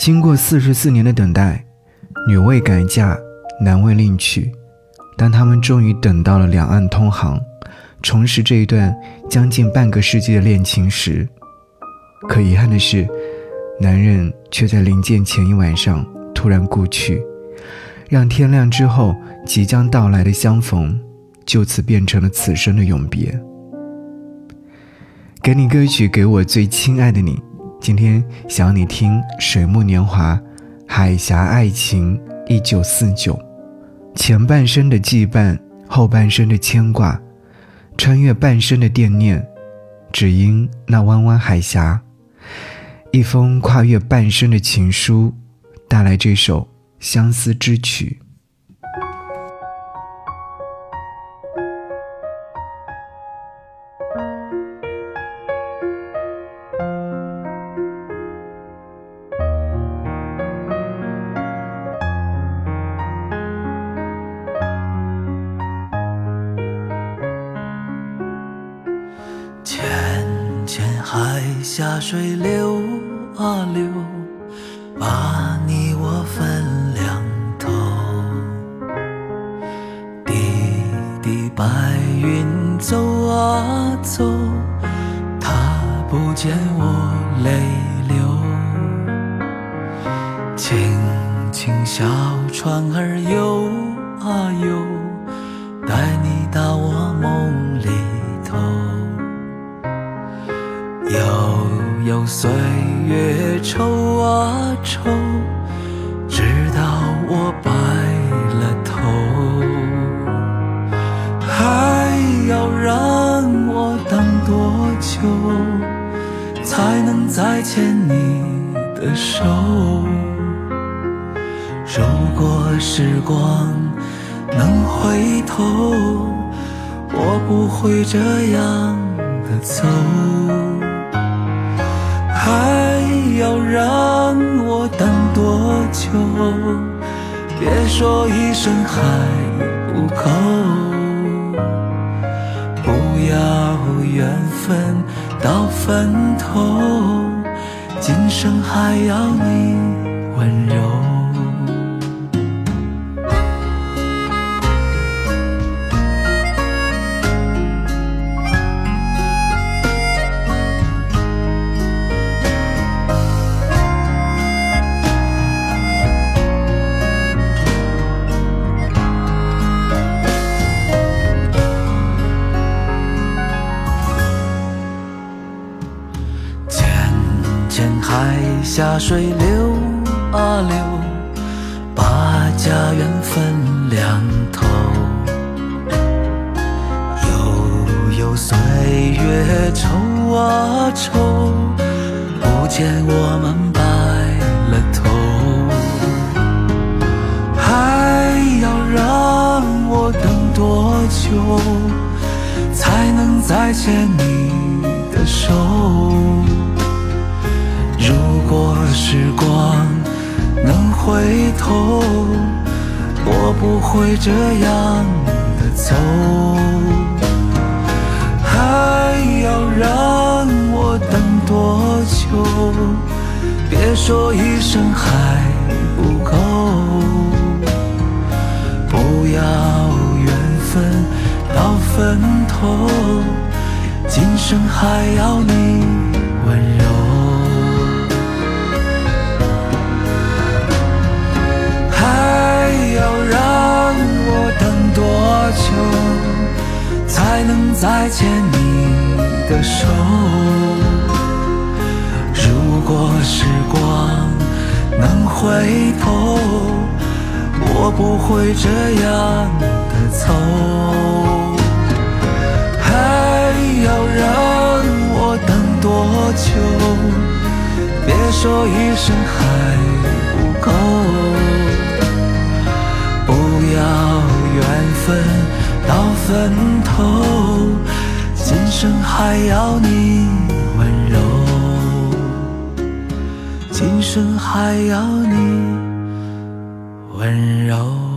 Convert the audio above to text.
经过四十四年的等待，女未改嫁，男未另娶。当他们终于等到了两岸通航，重拾这一段将近半个世纪的恋情时，可遗憾的是，男人却在临见前一晚上突然故去，让天亮之后即将到来的相逢，就此变成了此生的永别。给你歌曲，给我最亲爱的你。今天想你听《水木年华》，海峡爱情一九四九。前半生的羁绊，后半生的牵挂，穿越半生的惦念，只因那弯弯海峡。一封跨越半生的情书，带来这首相思之曲。海下水流啊流，把你我分两头。滴滴白云走啊走，它不见我泪流。轻轻小船儿游啊游，带你岁月愁啊愁，直到我白了头，还要让我等多久，才能再牵你的手？如果时光能回头，我不会这样的走。还要让我等多久？别说一声还不够，不要缘分到分头，今生还要你温柔。海下水流啊流，把家园分两头。悠悠岁月愁啊愁，不见我们白了头。还要让我等多久，才能再牵你的手？如果时光能回头，我不会这样的走。还要让我等多久？别说一声还不够，不要缘分到分头，今生还要你温柔。再牵你的手。如果时光能回头，我不会这样的走。还要让我等多久？别说一声还不够，不要缘分。到分头，生还要你温柔，今生还要你温柔。